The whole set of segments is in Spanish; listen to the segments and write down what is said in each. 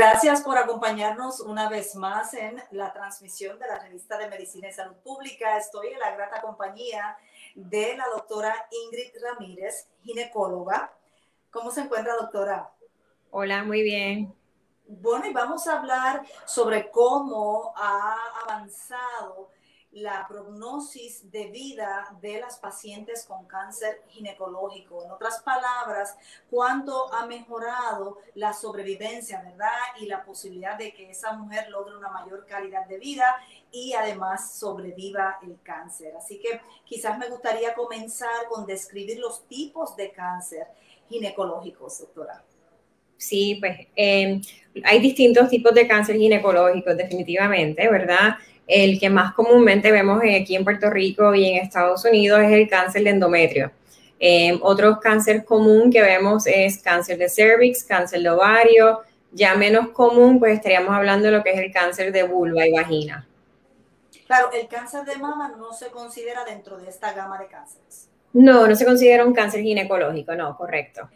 Gracias por acompañarnos una vez más en la transmisión de la revista de Medicina y Salud Pública. Estoy en la grata compañía de la doctora Ingrid Ramírez, ginecóloga. ¿Cómo se encuentra, doctora? Hola, muy bien. Bueno, y vamos a hablar sobre cómo ha avanzado la prognosis de vida de las pacientes con cáncer ginecológico. En otras palabras, cuánto ha mejorado la sobrevivencia, ¿verdad? Y la posibilidad de que esa mujer logre una mayor calidad de vida y además sobreviva el cáncer. Así que quizás me gustaría comenzar con describir los tipos de cáncer ginecológicos, doctora. Sí, pues eh, hay distintos tipos de cáncer ginecológicos, definitivamente, ¿verdad? El que más comúnmente vemos aquí en Puerto Rico y en Estados Unidos es el cáncer de endometrio. Eh, otro cáncer común que vemos es cáncer de cervix, cáncer de ovario. Ya menos común, pues estaríamos hablando de lo que es el cáncer de vulva y vagina. Claro, el cáncer de mama no se considera dentro de esta gama de cánceres. No, no se considera un cáncer ginecológico, no, correcto.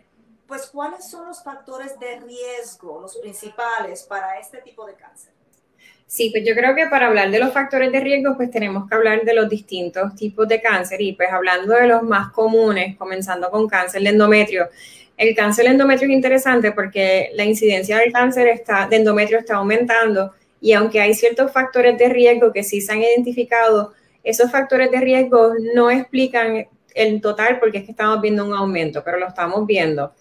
Pues, ¿cuáles son los factores de riesgo, los principales para este tipo de cáncer? Sí, pues yo creo que para hablar de los factores de riesgo, pues tenemos que hablar de los distintos tipos de cáncer y pues hablando de los más comunes, comenzando con cáncer de endometrio. El cáncer de endometrio es interesante porque la incidencia del cáncer está, de endometrio está aumentando y aunque hay ciertos factores de riesgo que sí se han identificado, esos factores de riesgo no explican el total porque es que estamos viendo un aumento, pero lo estamos viendo.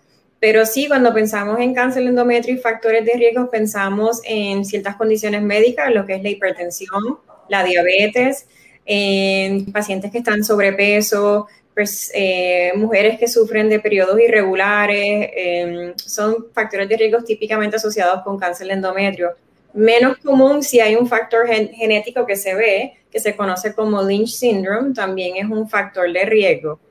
Pero sí, cuando pensamos en cáncer endometrio y factores de riesgo, pensamos en ciertas condiciones médicas, lo que es la hipertensión, la diabetes, en pacientes que están sobrepeso, pues, eh, mujeres que sufren de periodos irregulares, em, son factores de riesgo típicamente asociados con cáncer de endometrio. Menos común si hay un factor genético que se ve, que se conoce como Lynch syndrome, también es un factor de riesgo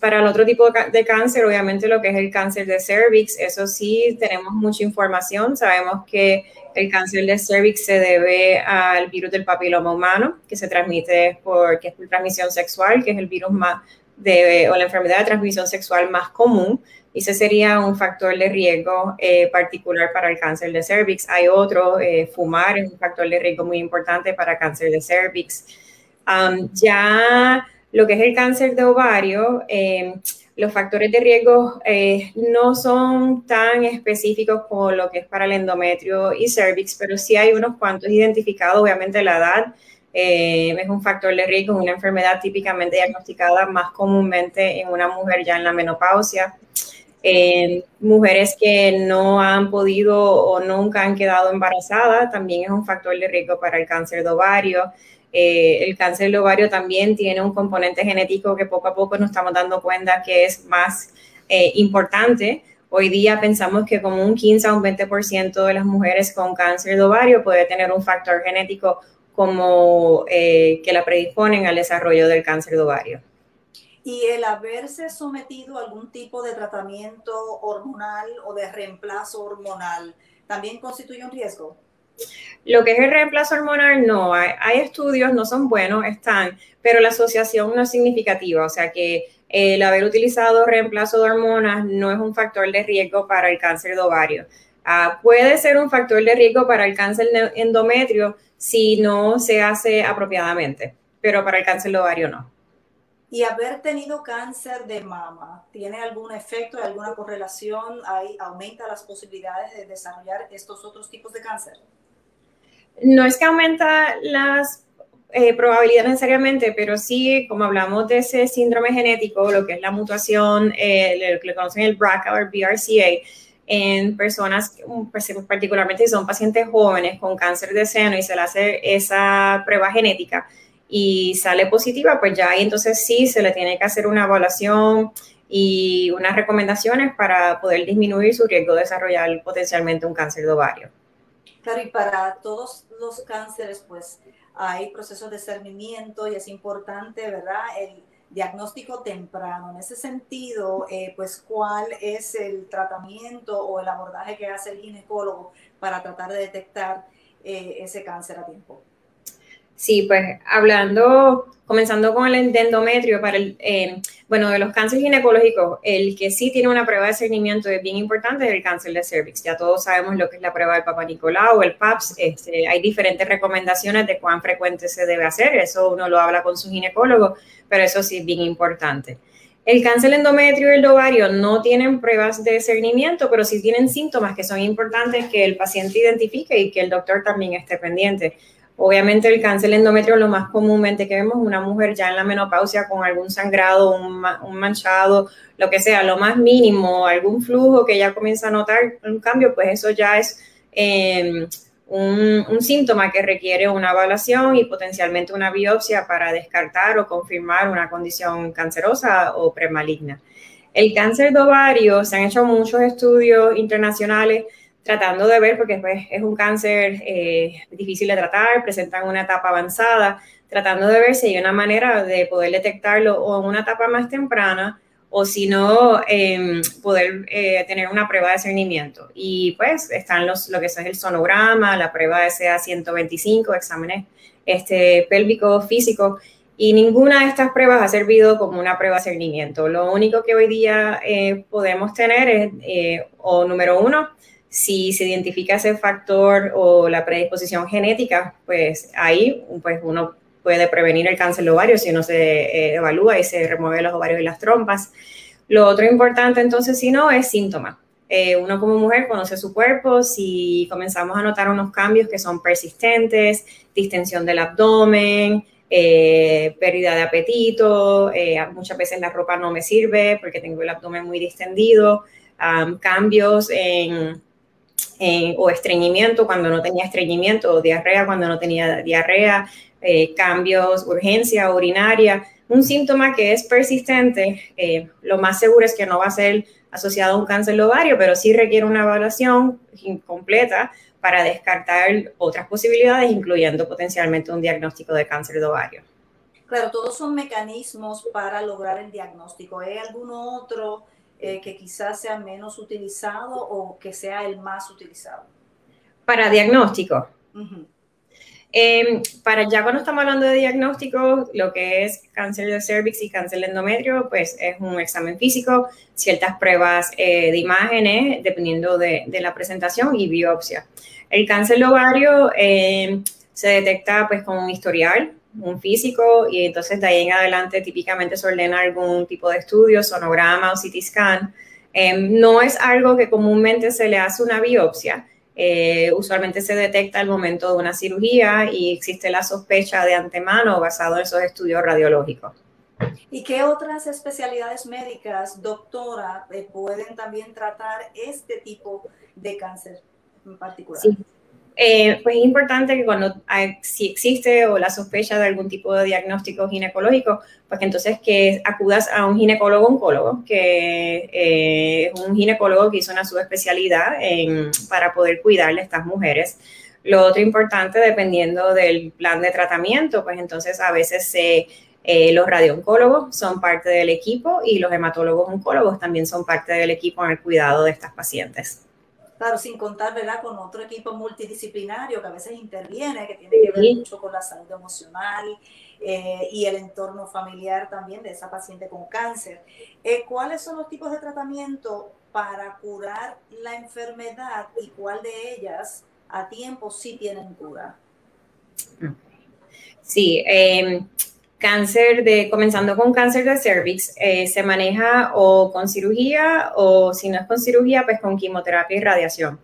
para el otro tipo de cáncer, obviamente lo que es el cáncer de cervix, eso sí tenemos mucha información. Sabemos que el cáncer de cervix se debe al virus del papiloma humano, que se transmite por, que es por transmisión sexual, que es el virus más de, o la enfermedad de transmisión sexual más común. Y ese sería un factor de riesgo eh, particular para el cáncer de cervix. Hay otro, eh, fumar es un factor de riesgo muy importante para cáncer de cervix. ya lo que es el cáncer de ovario, eh, los factores de riesgo eh, no son tan específicos como lo que es para el endometrio y cervix, pero sí hay unos cuantos identificados, obviamente la edad. Eh, es un factor de riesgo, una enfermedad típicamente diagnosticada más comúnmente en una mujer ya en la menopausia. mujeres que no han podido o nunca han quedado embarazadas también es un factor de riesgo para el cáncer de ovario. Eh, el cáncer de ovario también tiene un componente genético que poco a poco nos estamos dando cuenta que es más eh, importante. Hoy día pensamos que como un 15 a un 20% de las mujeres con cáncer de ovario puede tener un factor genético como eh, que la predisponen al desarrollo del cáncer de ovario. ¿Y el haberse sometido a algún tipo de tratamiento hormonal o de reemplazo hormonal también constituye un riesgo? Lo que es el reemplazo hormonal, no. Hay, estudios, no son buenos, están, pero la asociación no es significativa. O sea que el haber utilizado reemplazo de hormonas no es un factor de riesgo para el cáncer de ovario. Ah, puede ser un factor de riesgo para el cáncer endometrio si no se hace apropiadamente, pero para el cáncer de ovario no. ¿Y haber tenido cáncer de mama tiene algún efecto, alguna correlación? ¿Aumenta las posibilidades de desarrollar estos otros tipos de cáncer? No es que aumenta las eh, probabilidades necesariamente, pero sí, como hablamos de ese síndrome genético, lo que es la mutación, eh, lo que le conocen el BRCA o el BRCA, en personas, pues, particularmente si son pacientes jóvenes con cáncer de seno y se le hace esa prueba genética y sale positiva, pues ya ahí entonces sí se le tiene que hacer una evaluación y unas recomendaciones para poder disminuir su riesgo de desarrollar potencialmente un cáncer de ovario. Claro, y para todos los cánceres, pues hay procesos de cernimiento y es importante, ¿verdad? El diagnóstico temprano. En ese sentido, eh, pues, ¿cuál es el tratamiento o el abordaje que hace el ginecólogo para tratar de detectar eh, ese cáncer a tiempo? Sí, pues hablando, comenzando con el endometrio, para el, eh, bueno, de los cánceres ginecológicos, el que sí tiene una prueba de seguimiento es bien importante es el cáncer de cervix. Ya todos sabemos lo que es la prueba del Papa Nicolau, el PAPS. Este, hay diferentes recomendaciones de cuán frecuente se debe hacer. Eso uno lo habla con su ginecólogo, pero eso sí es bien importante. El cáncer endometrio y el ovario no tienen pruebas de seguimiento, pero sí tienen síntomas que son importantes que el paciente identifique y que el doctor también esté pendiente. Obviamente el cáncer endometrio lo más comúnmente que vemos una mujer ya en la menopausia con algún sangrado, un, manchado, lo que sea, lo más mínimo, algún flujo que ya comienza a notar un cambio, pues eso ya es em, un, un, síntoma que requiere una evaluación y potencialmente una biopsia para descartar o confirmar una condición cancerosa o premaligna. El cáncer de ovario, se han hecho muchos estudios internacionales tratando de ver, porque pues, es un cáncer eh, difícil de tratar, presentan una etapa avanzada, tratando de ver si hay una manera de poder detectarlo o en una etapa más temprana o si no, em, poder eh, tener una prueba de cernimiento. Y pues están los, lo que es el sonograma, la prueba de CA125, exámenes este, pélvicos físicos, y ninguna de estas pruebas ha servido como una prueba de cernimiento. Lo único que hoy día eh, podemos tener es, o número uno, si se identifica ese factor o la predisposición genética, pues ahí pues uno puede prevenir el cáncer de ovario si uno se eh, evalúa y se remueve los ovarios y las trompas. Lo otro importante entonces, si no, es síntoma. Eh, uno como mujer conoce su cuerpo, si comenzamos a notar unos cambios que son persistentes, distensión del abdomen, eh, pérdida de apetito, muchas veces la ropa no me sirve porque tengo el abdomen muy distendido, cambios en o estreñimiento cuando no tenía estreñimiento, o diarrea cuando no tenía diarrea, eh, cambios, urgencia urinaria, un síntoma que es persistente, eh, lo más seguro es que no va a ser asociado a un cáncer de ovario, pero sí requiere una evaluación completa para descartar otras posibilidades, incluyendo potencialmente un diagnóstico de cáncer de ovario. Claro, todos son mecanismos para lograr el diagnóstico. ¿Hay algún otro eh, que quizás sea menos utilizado o que sea el más utilizado? Para diagnóstico. Em, para ya cuando estamos hablando de diagnóstico, lo que es cáncer de cervix y cáncer de endometrio, pues es un examen físico, ciertas pruebas eh, de imágenes, dependiendo de, de, la presentación, y biopsia. El cáncer de ovario em, se detecta pues con un historial, un físico y entonces de ahí en adelante típicamente se ordena algún tipo de estudio, sonograma o CT scan. Em, no es algo que comúnmente se le hace una biopsia. Eh, usualmente se detecta al momento de una cirugía y existe la sospecha de antemano basado en esos estudios radiológicos. ¿Y qué otras especialidades médicas, doctora, eh, pueden también tratar este tipo de cáncer en particular? Sí. Eh, pues es importante que cuando si existe o la sospecha de algún tipo de diagnóstico ginecológico, pues que entonces que acudas a un ginecólogo oncólogo, que eh, es un ginecólogo que hizo una subespecialidad en, para poder cuidarle a estas mujeres. Lo otro importante, dependiendo del plan de tratamiento, pues entonces a veces se, eh, los radiooncólogos son parte del equipo y los hematólogos oncólogos también son parte del equipo en el cuidado de estas pacientes. Claro, sin contar, ¿verdad?, con otro equipo multidisciplinario que a veces interviene, que tiene que ver mucho con la salud emocional eh, y el entorno familiar también de esa paciente con cáncer. Eh, ¿Cuáles son los tipos de tratamiento para curar la enfermedad y cuál de ellas a tiempo sí tienen cura? Sí, eh, cáncer de, comenzando con cáncer de cervix, eh, se maneja o con cirugía o si no es con cirugía, pues con quimioterapia y radiación.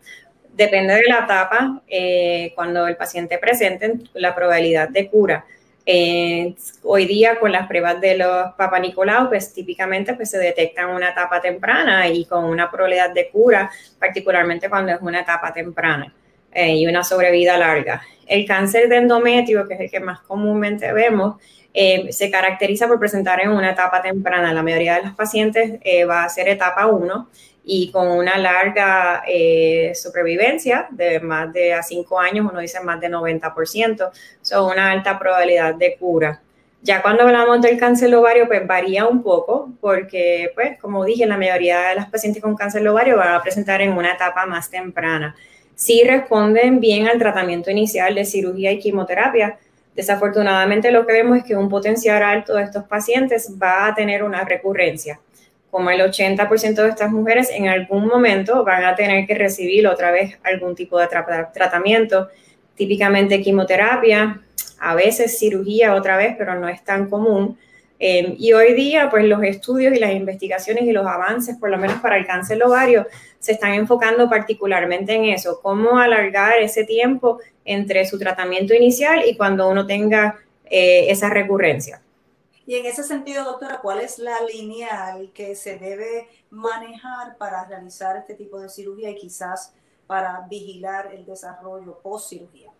depende de la etapa, eh, cuando el paciente presente, la probabilidad de cura. Eh, hoy día con las pruebas de los Papa Nicolau, pues típicamente pues, se detectan una etapa temprana y con una probabilidad de cura, particularmente cuando es una etapa temprana eh, y una sobrevida larga. El cáncer de endometrio, que es el que más comúnmente vemos, eh, se caracteriza por presentar en una etapa temprana. La mayoría de los pacientes va a ser etapa 1 y con una larga eh, supervivencia de más de a 5 años, uno dice más de 90%, son una alta probabilidad de cura. Ya cuando hablamos del cáncer ovario, pues varía un poco, porque, pues, como dije, la mayoría de las pacientes con cáncer ovario van a presentar en una etapa más temprana. Si responden bien al tratamiento inicial de cirugía y quimioterapia, desafortunadamente lo que vemos es que un potencial alto de estos pacientes va a tener una recurrencia como el 80% de estas mujeres en algún momento van a tener que recibir otra vez algún tipo de tratamiento, típicamente quimioterapia, a veces cirugía otra vez, pero no es tan común. Em, y hoy día, pues los estudios y las investigaciones y los avances, por lo menos para el cáncer ovario, se están enfocando particularmente en eso, cómo alargar ese tiempo entre su tratamiento inicial y cuando uno tenga eh, esa recurrencia. Y en ese sentido, doctora, ¿cuál es la lineal que se debe manejar para realizar este tipo de cirugía y quizás para vigilar el desarrollo post cirugía?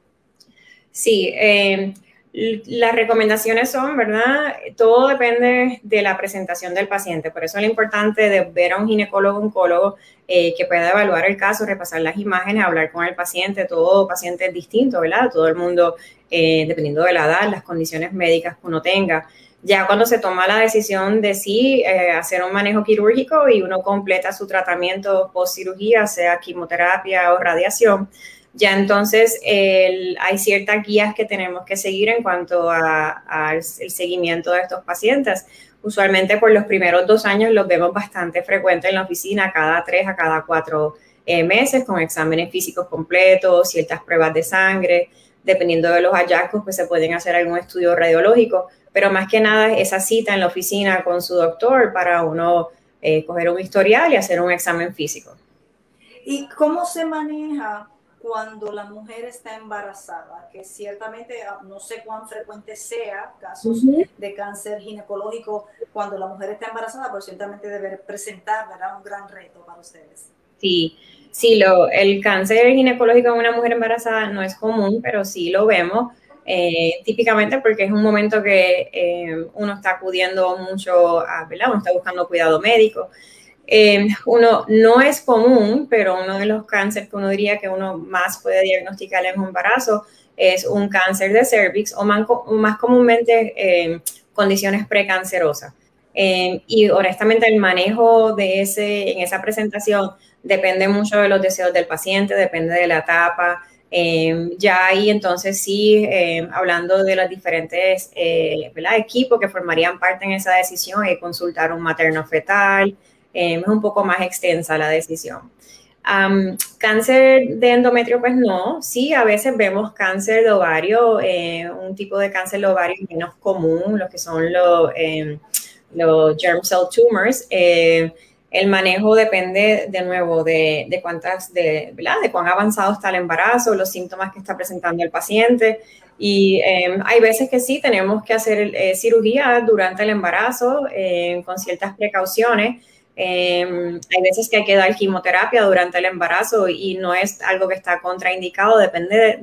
Sí, eh, las recomendaciones son, ¿verdad? Todo depende de la presentación del paciente. Por eso es lo importante de ver a un ginecólogo, oncólogo eh, que pueda evaluar el caso, repasar las imágenes, hablar con el paciente. Todo paciente es distinto, ¿verdad? Todo el mundo, eh, dependiendo de la edad, las condiciones médicas que uno tenga ya cuando se toma la decisión de sí eh, hacer un manejo quirúrgico y uno completa su tratamiento post cirugía, sea quimioterapia o radiación, ya entonces hay ciertas guías que tenemos que seguir en cuanto al seguimiento de estos pacientes. Usualmente por los primeros dos años los vemos bastante frecuentes en la oficina, cada tres a cada cuatro eh, meses, con exámenes físicos completos, ciertas pruebas de sangre. Dependiendo de los hallazgos, pues se pueden hacer algún estudio radiológico pero más que nada esa cita en la oficina con su doctor para uno eh, coger un historial y hacer un examen físico. ¿Y cómo se maneja cuando la mujer está embarazada? Que ciertamente ah, no sé cuán frecuente sea casos de cáncer ginecológico cuando la mujer está embarazada, pero ciertamente debe presentar ¿verdad? un gran reto para ustedes. Sí, sí, lo, el cáncer ginecológico en una mujer embarazada no es común, pero sí lo vemos. Eh, típicamente porque es un momento que eh, uno está acudiendo mucho a, ¿verdad? Uno está buscando cuidado médico. Eh, uno no es común, pero uno de los cánceres que uno diría que uno más puede diagnosticar en un embarazo es un cáncer de cervix o más, comúnmente condiciones precancerosas. y honestamente el manejo de ese, en esa presentación depende mucho de los deseos del paciente, depende de la etapa, Em, ya ahí entonces sí, hablando de los diferentes eh, equipos que formarían parte en esa decisión, y consultar un materno fetal, em, es un poco más extensa la decisión. cáncer de endometrio, pues no, sí, a veces vemos cáncer de ovario, eh, un tipo de cáncer de ovario menos común, lo que son los, los germ cell tumors. Eh, el manejo depende de nuevo de, cuántas, de, ¿verdad? de cuán avanzado está el embarazo, los síntomas que está presentando el paciente. Y em, hay veces que sí tenemos que hacer eh, cirugía durante el embarazo em, con ciertas precauciones. Em, hay veces que hay que dar quimioterapia durante el embarazo y no es algo que está contraindicado, depende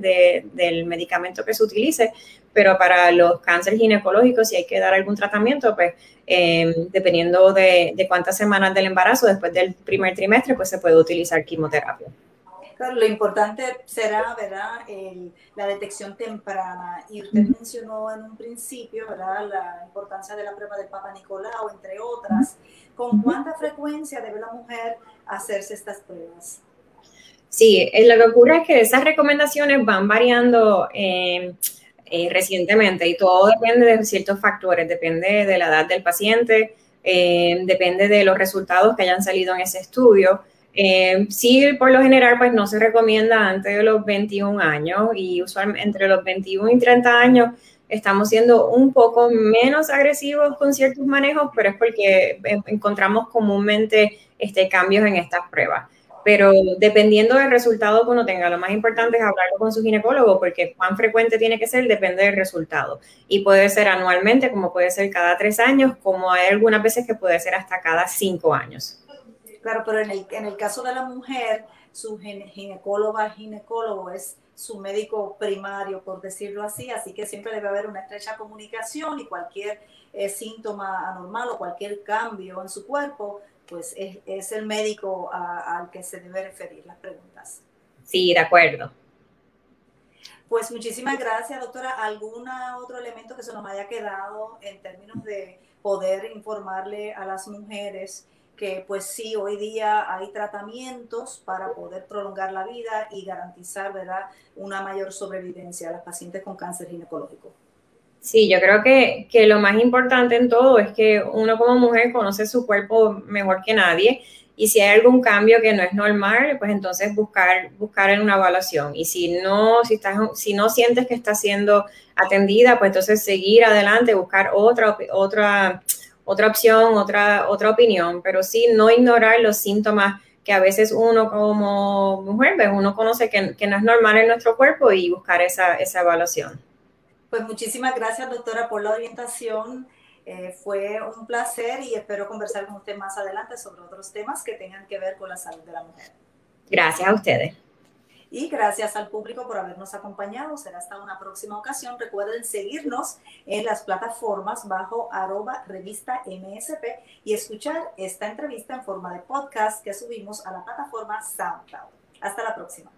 del medicamento que se utilice, pero para los cánceres ginecológicos, si hay que dar algún tratamiento, pues em, dependiendo de, cuántas semanas del embarazo, después del primer trimestre, pues se puede utilizar quimioterapia. Claro, lo importante será, ¿verdad?, la detección temprana. Y usted mencionó en un principio, ¿verdad?, la importancia de la prueba del Papa Nicolau, entre otras. ¿Con cuánta frecuencia debe la mujer hacerse estas pruebas? Sí, eh, lo que ocurre es que esas recomendaciones van variando. Eh, eh, recientemente y todo depende de ciertos factores, depende de la edad del paciente, eh, depende de los resultados que hayan salido en ese estudio. Eh, sí, por lo general, pues no se recomienda antes de los 21 años y usualmente entre los 21 y 30 años estamos siendo un poco menos agresivos con ciertos manejos, pero es porque encontramos comúnmente este, cambios en estas pruebas pero dependiendo del resultado que uno tenga, lo más importante es hablarlo con su ginecólogo porque cuán frecuente tiene que ser depende del resultado. Y puede ser anualmente, como puede ser cada tres años, como hay algunas veces que puede ser hasta cada cinco años. Claro, pero en el, en el caso de la mujer, su ginecóloga, ginecólogo es su médico primario, por decirlo así, así que siempre debe haber una estrecha comunicación y cualquier eh, síntoma anormal o cualquier cambio en su cuerpo, pues es, el médico al que se debe referir las preguntas. Sí, de acuerdo. Pues muchísimas gracias, doctora. ¿Algún otro elemento que se nos haya quedado en términos de poder informarle a las mujeres que pues sí, hoy día hay tratamientos para poder prolongar la vida y garantizar, ¿verdad?, una mayor sobrevivencia a las pacientes con cáncer ginecológico. Sí, yo creo que, que, lo más importante en todo es que uno como mujer conoce su cuerpo mejor que nadie y si hay algún cambio que no es normal, pues entonces buscar, buscar una evaluación. Y si no, si, estás, si no sientes que está siendo atendida, pues entonces seguir adelante, buscar otra, otra otra opción, otra, otra opinión, pero sí no ignorar los síntomas que a veces uno como mujer, pues uno conoce que, no es normal en nuestro cuerpo y buscar esa, esa evaluación. Pues muchísimas gracias, doctora, por la orientación. Eh, fue un placer y espero conversar con usted más adelante sobre otros temas que tengan que ver con la salud de la mujer. Gracias a ustedes. Y gracias al público por habernos acompañado. Será hasta una próxima ocasión. Recuerden seguirnos en las plataformas bajo arroba revista MSP y escuchar esta entrevista en forma de podcast que subimos a la plataforma SoundCloud. Hasta la próxima.